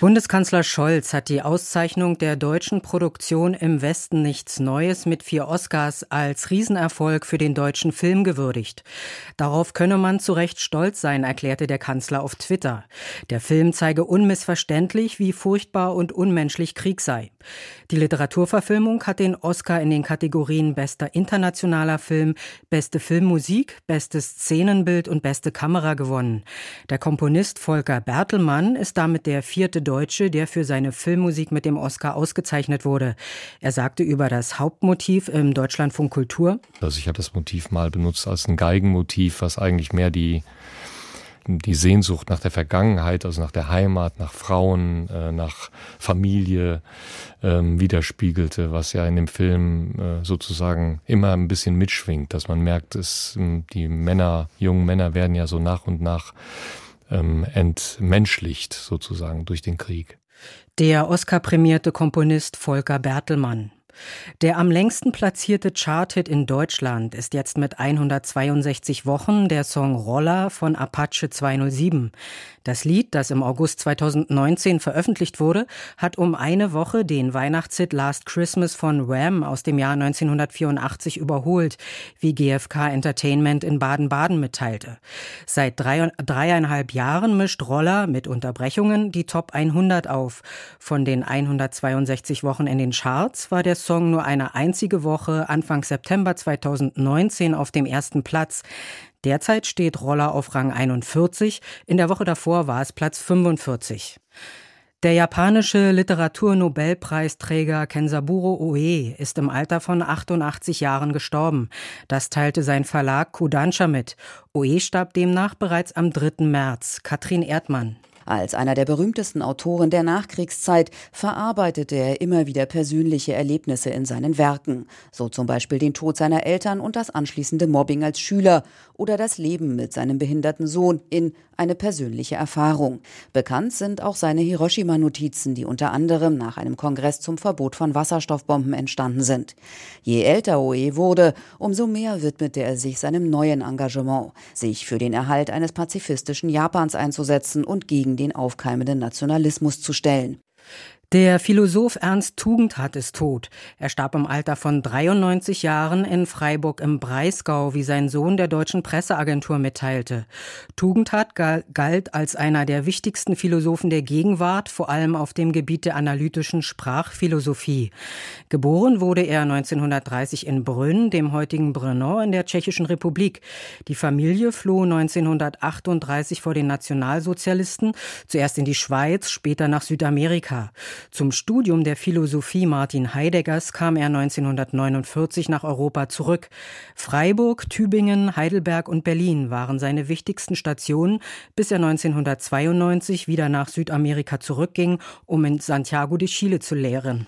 Bundeskanzler Scholz hat die Auszeichnung der deutschen Produktion im Westen nichts Neues mit vier Oscars als Riesenerfolg für den deutschen Film gewürdigt. Darauf könne man zu Recht stolz sein, erklärte der Kanzler auf Twitter. Der Film zeige unmissverständlich, wie furchtbar und unmenschlich Krieg sei. Die Literaturverfilmung hat den Oscar in den Kategorien bester internationaler Film, beste Filmmusik, bestes Szenenbild und beste Kamera gewonnen. Der Komponist Volker Bertelmann ist damit der vierte Deutsche, der für seine Filmmusik mit dem Oscar ausgezeichnet wurde. Er sagte über das Hauptmotiv im Deutschlandfunk Kultur. Also ich habe das Motiv mal benutzt als ein Geigenmotiv, was eigentlich mehr die die Sehnsucht nach der Vergangenheit, also nach der Heimat, nach Frauen, äh, nach Familie ähm, widerspiegelte, was ja in dem Film äh, sozusagen immer ein bisschen mitschwingt, dass man merkt, ähm, die Männer, jungen Männer werden ja so nach und nach ähm, entmenschlicht sozusagen durch den Krieg. Der Oscar-prämierte Komponist Volker Bertelmann. Der am längsten platzierte Charthit in Deutschland ist jetzt mit 162 Wochen der Song Roller von Apache 207. Das Lied, das im August 2019 veröffentlicht wurde, hat um eine Woche den Weihnachtshit Last Christmas von Wham aus dem Jahr 1984 überholt, wie GfK Entertainment in Baden-Baden mitteilte. Seit drei, dreieinhalb Jahren mischt Roller mit Unterbrechungen die Top 100 auf. Von den 162 Wochen in den Charts war der Song nur eine einzige Woche Anfang September 2019 auf dem ersten Platz. Derzeit steht Roller auf Rang 41, in der Woche davor war es Platz 45. Der japanische Literaturnobelpreisträger Kensaburo Oe ist im Alter von 88 Jahren gestorben. Das teilte sein Verlag Kodansha mit. Oe starb demnach bereits am 3. März. Katrin Erdmann. Als einer der berühmtesten Autoren der Nachkriegszeit verarbeitete er immer wieder persönliche Erlebnisse in seinen Werken, so zum Beispiel den Tod seiner Eltern und das anschließende Mobbing als Schüler oder das Leben mit seinem behinderten Sohn in eine persönliche Erfahrung. Bekannt sind auch seine Hiroshima-Notizen, die unter anderem nach einem Kongress zum Verbot von Wasserstoffbomben entstanden sind. Je älter Oe wurde, umso mehr widmete er sich seinem neuen Engagement, sich für den Erhalt eines pazifistischen Japans einzusetzen und gegen den aufkeimenden Nationalismus zu stellen. Der Philosoph Ernst Tugendhat ist tot. Er starb im Alter von 93 Jahren in Freiburg im Breisgau, wie sein Sohn der deutschen Presseagentur mitteilte. Tugendhat galt als einer der wichtigsten Philosophen der Gegenwart, vor allem auf dem Gebiet der analytischen Sprachphilosophie. Geboren wurde er 1930 in Brünn, dem heutigen Brno in der Tschechischen Republik. Die Familie floh 1938 vor den Nationalsozialisten, zuerst in die Schweiz, später nach Südamerika. Zum Studium der Philosophie Martin Heideggers kam er 1949 nach Europa zurück. Freiburg, Tübingen, Heidelberg und Berlin waren seine wichtigsten Stationen, bis er 1992 wieder nach Südamerika zurückging, um in Santiago de Chile zu lehren.